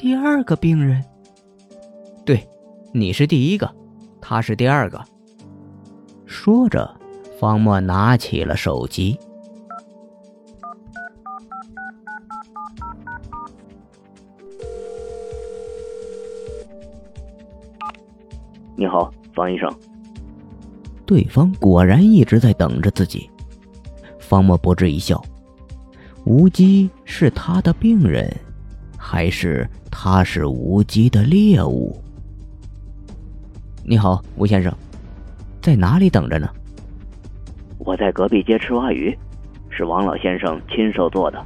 第二个病人。对，你是第一个，他是第二个。说着，方墨拿起了手机。你好，方医生。对方果然一直在等着自己。方墨不置一笑，无机是他的病人，还是他是无机的猎物？你好，吴先生，在哪里等着呢？我在隔壁街吃蛙鱼，是王老先生亲手做的。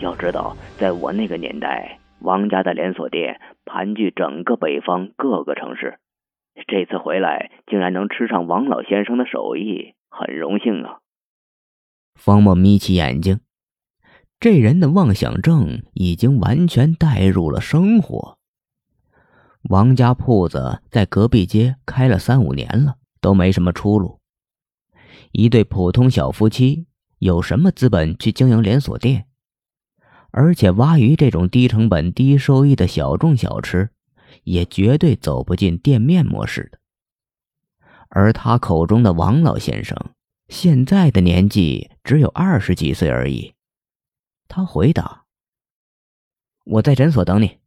要知道，在我那个年代，王家的连锁店盘踞整个北方各个城市。这次回来，竟然能吃上王老先生的手艺，很荣幸啊！方墨眯起眼睛，这人的妄想症已经完全带入了生活。王家铺子在隔壁街开了三五年了，都没什么出路。一对普通小夫妻有什么资本去经营连锁店？而且蛙鱼这种低成本、低收益的小众小吃。也绝对走不进店面模式的。而他口中的王老先生，现在的年纪只有二十几岁而已。他回答：“我在诊所等你。”